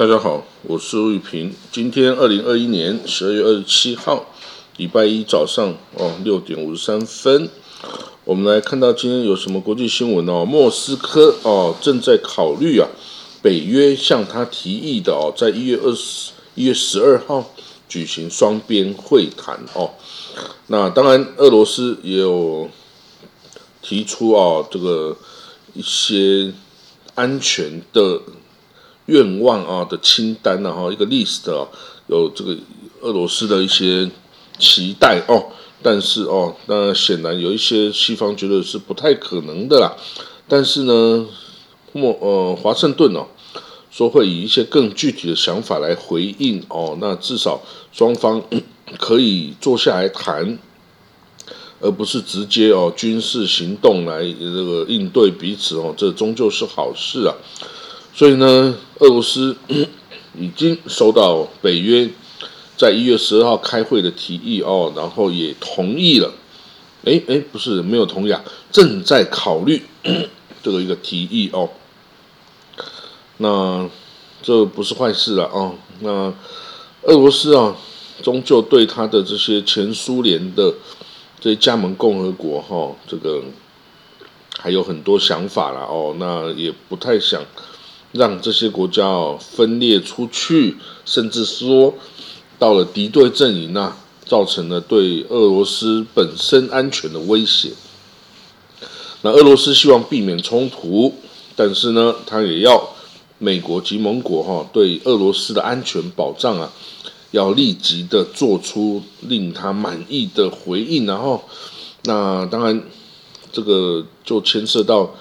大家好，我是陆玉平。今天二零二一年十二月二十七号，礼拜一早上哦六点五十三分，我们来看到今天有什么国际新闻哦。莫斯科哦正在考虑啊，北约向他提议的哦，在一月二十一月十二号举行双边会谈哦。那当然，俄罗斯也有提出哦这个一些安全的。愿望啊的清单啊，哈，一个 list 啊，有这个俄罗斯的一些期待哦，但是哦，那显然有一些西方觉得是不太可能的啦。但是呢，莫呃华盛顿哦说会以一些更具体的想法来回应哦，那至少双方 可以坐下来谈，而不是直接哦军事行动来这个应对彼此哦，这终究是好事啊。所以呢，俄罗斯 已经收到北约在一月十二号开会的提议哦，然后也同意了。哎哎，不是没有同意啊，正在考虑 这个一个提议哦。那这不是坏事了哦。那俄罗斯啊，终究对他的这些前苏联的这些加盟共和国哈，这个还有很多想法了哦。那也不太想。让这些国家哦分裂出去，甚至说到了敌对阵营啊，造成了对俄罗斯本身安全的威胁。那俄罗斯希望避免冲突，但是呢，他也要美国及盟国哈对俄罗斯的安全保障啊，要立即的做出令他满意的回应。然后，那当然这个就牵涉到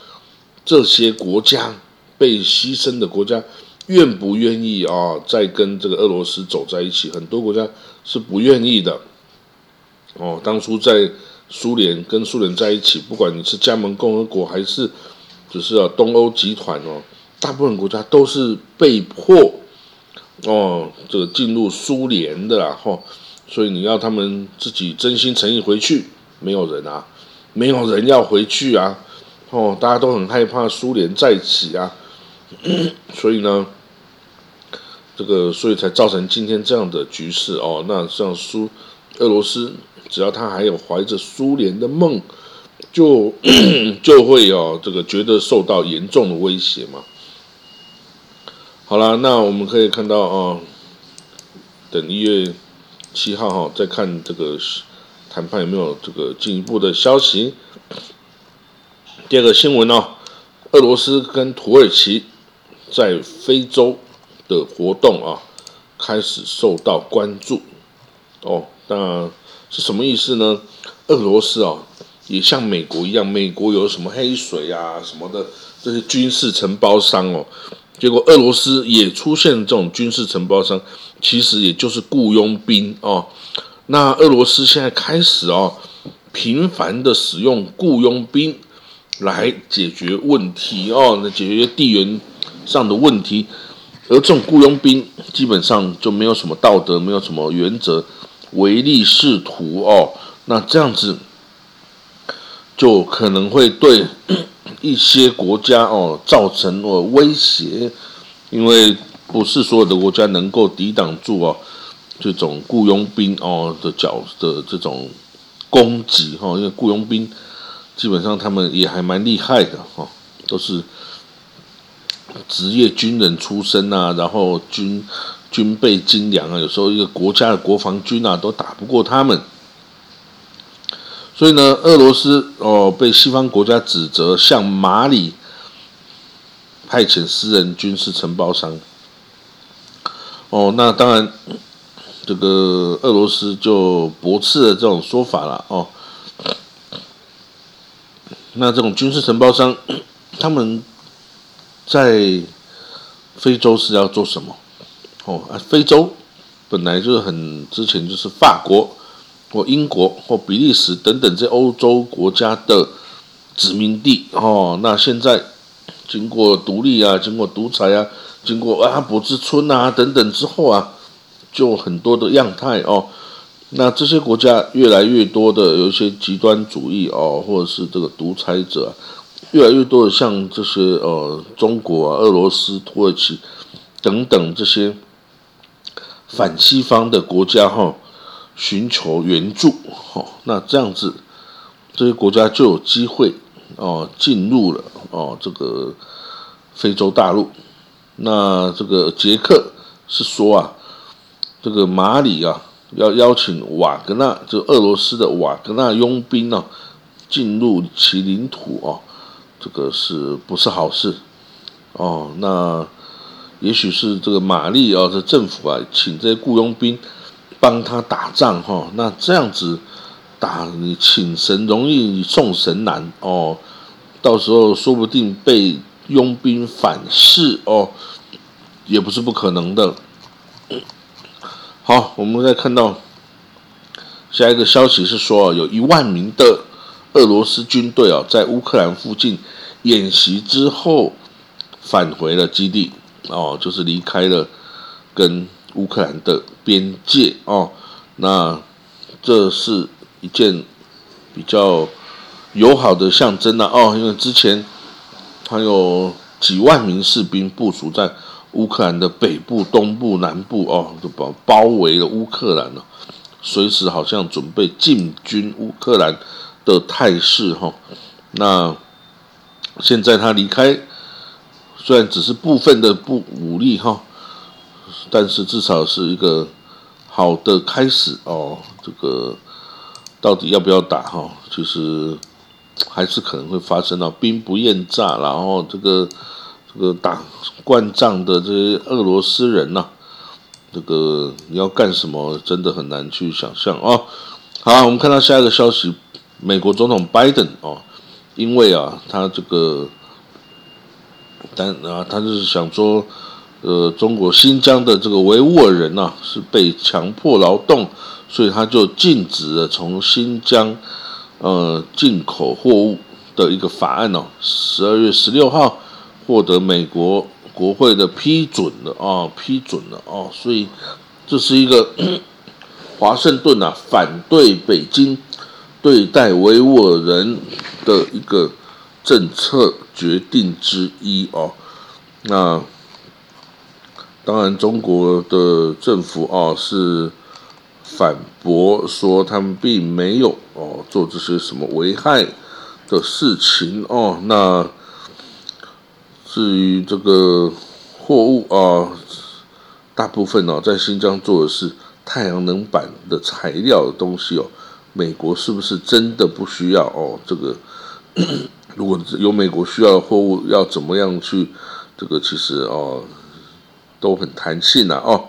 这些国家。被牺牲的国家愿不愿意啊？再跟这个俄罗斯走在一起？很多国家是不愿意的。哦，当初在苏联跟苏联在一起，不管你是加盟共和国还是只是啊东欧集团哦，大部分国家都是被迫哦这个进入苏联的啦。吼，所以你要他们自己真心诚意回去，没有人啊，没有人要回去啊。哦，大家都很害怕苏联再起啊。所以呢，这个所以才造成今天这样的局势哦。那像苏俄罗斯，只要他还有怀着苏联的梦，就 就会哦，这个觉得受到严重的威胁嘛。好了，那我们可以看到啊，等一月七号哈，再看这个谈判有没有这个进一步的消息。第二个新闻哦，俄罗斯跟土耳其。在非洲的活动啊，开始受到关注哦。那是什么意思呢？俄罗斯啊，也像美国一样，美国有什么黑水啊什么的这些军事承包商哦，结果俄罗斯也出现这种军事承包商，其实也就是雇佣兵哦。那俄罗斯现在开始哦，频繁的使用雇佣兵来解决问题哦，那解决地缘。上的问题，而这种雇佣兵基本上就没有什么道德，没有什么原则，唯利是图哦。那这样子就可能会对一些国家哦造成了威胁，因为不是所有的国家能够抵挡住哦这种雇佣兵哦的角的这种攻击哈。因为雇佣兵基本上他们也还蛮厉害的哈，都是。职业军人出身啊，然后军军备精良啊，有时候一个国家的国防军啊都打不过他们，所以呢，俄罗斯哦被西方国家指责向马里派遣私人军事承包商，哦，那当然这个俄罗斯就驳斥了这种说法了哦，那这种军事承包商他们。在非洲是要做什么？哦啊，非洲本来就是很之前就是法国或英国或比利时等等这欧洲国家的殖民地哦。那现在经过独立啊，经过独裁啊，经过阿拉伯之春啊等等之后啊，就很多的样态哦。那这些国家越来越多的有一些极端主义哦，或者是这个独裁者。越来越多的像这些呃，中国啊、俄罗斯、土耳其等等这些反西方的国家哈，寻求援助哈，那这样子这些国家就有机会哦进入了哦这个非洲大陆。那这个捷克是说啊，这个马里啊要邀请瓦格纳，就俄罗斯的瓦格纳佣兵呢进入其领土哦，这个是不是好事？哦，那也许是这个玛丽啊，这政府啊，请这些雇佣兵帮他打仗哈。那这样子打，你请神容易送神难哦。到时候说不定被佣兵反噬哦，也不是不可能的。好，我们再看到下一个消息是说，有一万名的俄罗斯军队啊，在乌克兰附近演习之后。返回了基地哦，就是离开了跟乌克兰的边界哦。那这是一件比较友好的象征了哦，因为之前他有几万名士兵部署在乌克兰的北部、东部、南部哦，就包包围了乌克兰了，随时好像准备进军乌克兰的态势哈。那现在他离开。虽然只是部分的不武力哈，但是至少是一个好的开始哦。这个到底要不要打哈？其实还是可能会发生到兵不厌诈，然后这个这个打惯仗的这些俄罗斯人呐，这个你要干什么，真的很难去想象哦。好，我们看到下一个消息，美国总统拜登哦，因为啊，他这个。但啊，他就是想说，呃，中国新疆的这个维吾尔人呐，是被强迫劳动，所以他就禁止了从新疆呃进口货物的一个法案哦，十二月十六号获得美国国会的批准了啊，批准了哦，所以这是一个 华盛顿啊反对北京对待维吾尔人的一个。政策决定之一哦，那当然中国的政府哦是反驳说他们并没有哦做这些什么危害的事情哦。那至于这个货物啊，大部分哦在新疆做的是太阳能板的材料的东西哦，美国是不是真的不需要哦？这个。如果有美国需要的货物，要怎么样去？这个其实哦，都很弹性啊哦，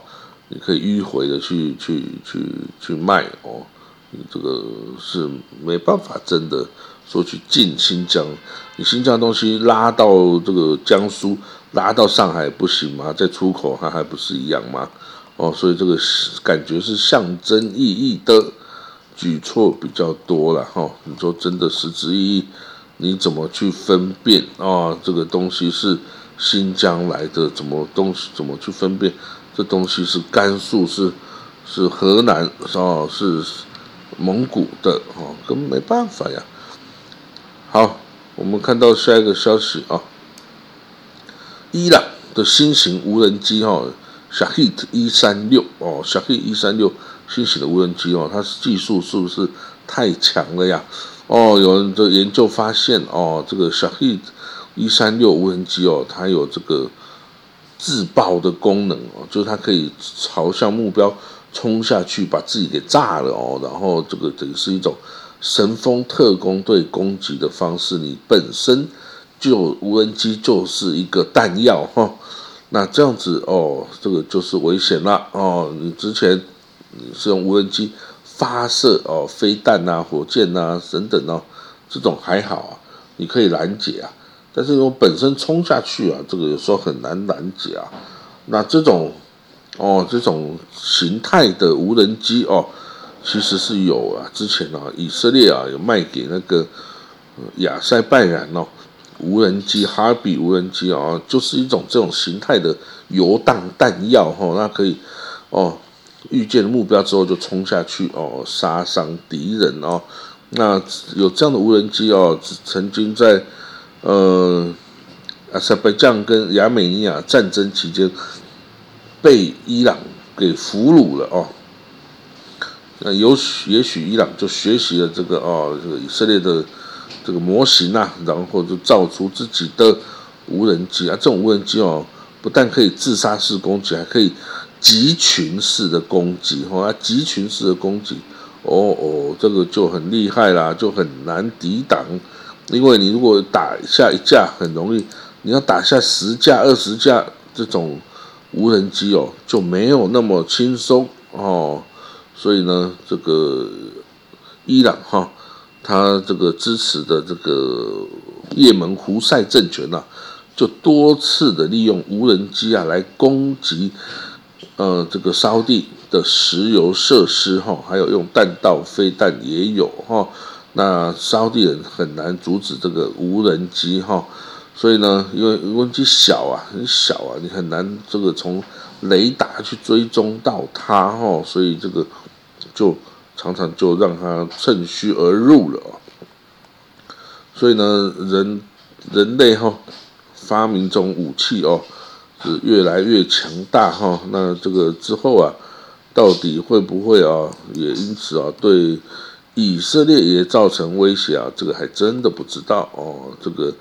你可以迂回的去去去去卖哦，你这个是没办法真的说去进新疆，你新疆东西拉到这个江苏，拉到上海不行吗？再出口它还不是一样吗？哦，所以这个感觉是象征意义的举措比较多了哈。你说真的实质意义？你怎么去分辨啊？这个东西是新疆来的，怎么东西怎么去分辨？这东西是甘肃，是是河南，哦，是蒙古的，哦，根本没办法呀。好，我们看到下一个消息啊，伊朗的新型无人机哈，Shahid 一三六哦，Shahid 一三六新型的无人机哦，它是技术是不是太强了呀？哦，有人的研究发现，哦，这个小 He 一三六无人机哦，它有这个自爆的功能哦，就是它可以朝向目标冲下去，把自己给炸了哦。然后这个等于是一种神风特工队攻击的方式，你本身就无人机就是一个弹药哈。那这样子哦，这个就是危险了哦。你之前是用无人机。发射哦，飞弹呐、火箭呐等等哦，这种还好啊，你可以拦截啊。但是我本身冲下去啊，这个有时候很难拦截啊。那这种哦，这种形态的无人机哦，其实是有啊。之前啊，以色列啊有卖给那个亚塞拜然哦，无人机哈比无人机啊，就是一种这种形态的游荡弹药哈，那可以哦。遇见目标之后就冲下去哦，杀伤敌人哦。那有这样的无人机哦，曾经在呃阿塞拜疆跟亚美尼亚战争期间被伊朗给俘虏了哦。那有也许伊朗就学习了这个哦，这个以色列的这个模型啊，然后就造出自己的无人机啊。这种无人机哦，不但可以自杀式攻击，还可以集群式的攻击。哦，集群式的攻击，哦哦，这个就很厉害啦，就很难抵挡。因为你如果打下一架很容易，你要打下十架、二十架这种无人机哦，就没有那么轻松哦。所以呢，这个伊朗哈，他这个支持的这个也门胡塞政权呐，就多次的利用无人机啊来攻击，呃，这个沙地的石油设施哈，还有用弹道飞弹也有哈。那沙地人很难阻止这个无人机哈，所以呢，因为无人机小啊，很小啊，你很难这个从雷达去追踪到它哈，所以这个。就常常就让它趁虚而入了所以呢，人人类哈发明这种武器哦，是越来越强大哈。那这个之后啊，到底会不会啊，也因此啊，对以色列也造成威胁啊？这个还真的不知道哦。这个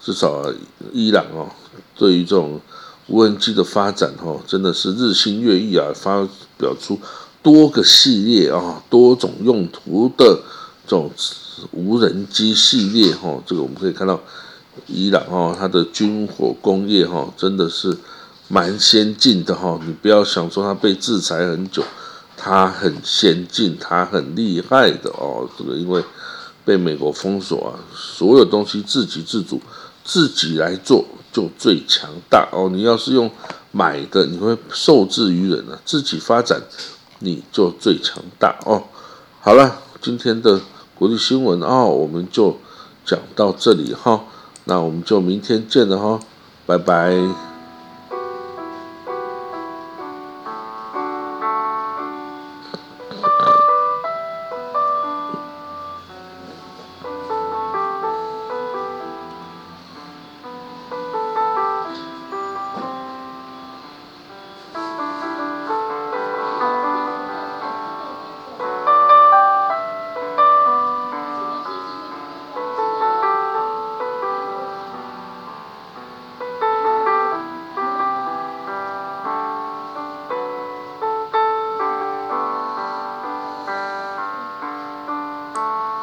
至少伊朗哦，对于这种无人机的发展哈，真的是日新月异啊，发表出。多个系列啊，多种用途的这种无人机系列哈，这个我们可以看到，伊朗哦它的军火工业哈真的是蛮先进的哈。你不要想说它被制裁很久，它很先进，它很厉害的哦。这个因为被美国封锁啊，所有东西自给自足，自己来做就最强大哦。你要是用买的，你会受制于人啊，自己发展。你就最强大哦！好了，今天的国际新闻哦，我们就讲到这里哈，那我们就明天见了哈，拜拜。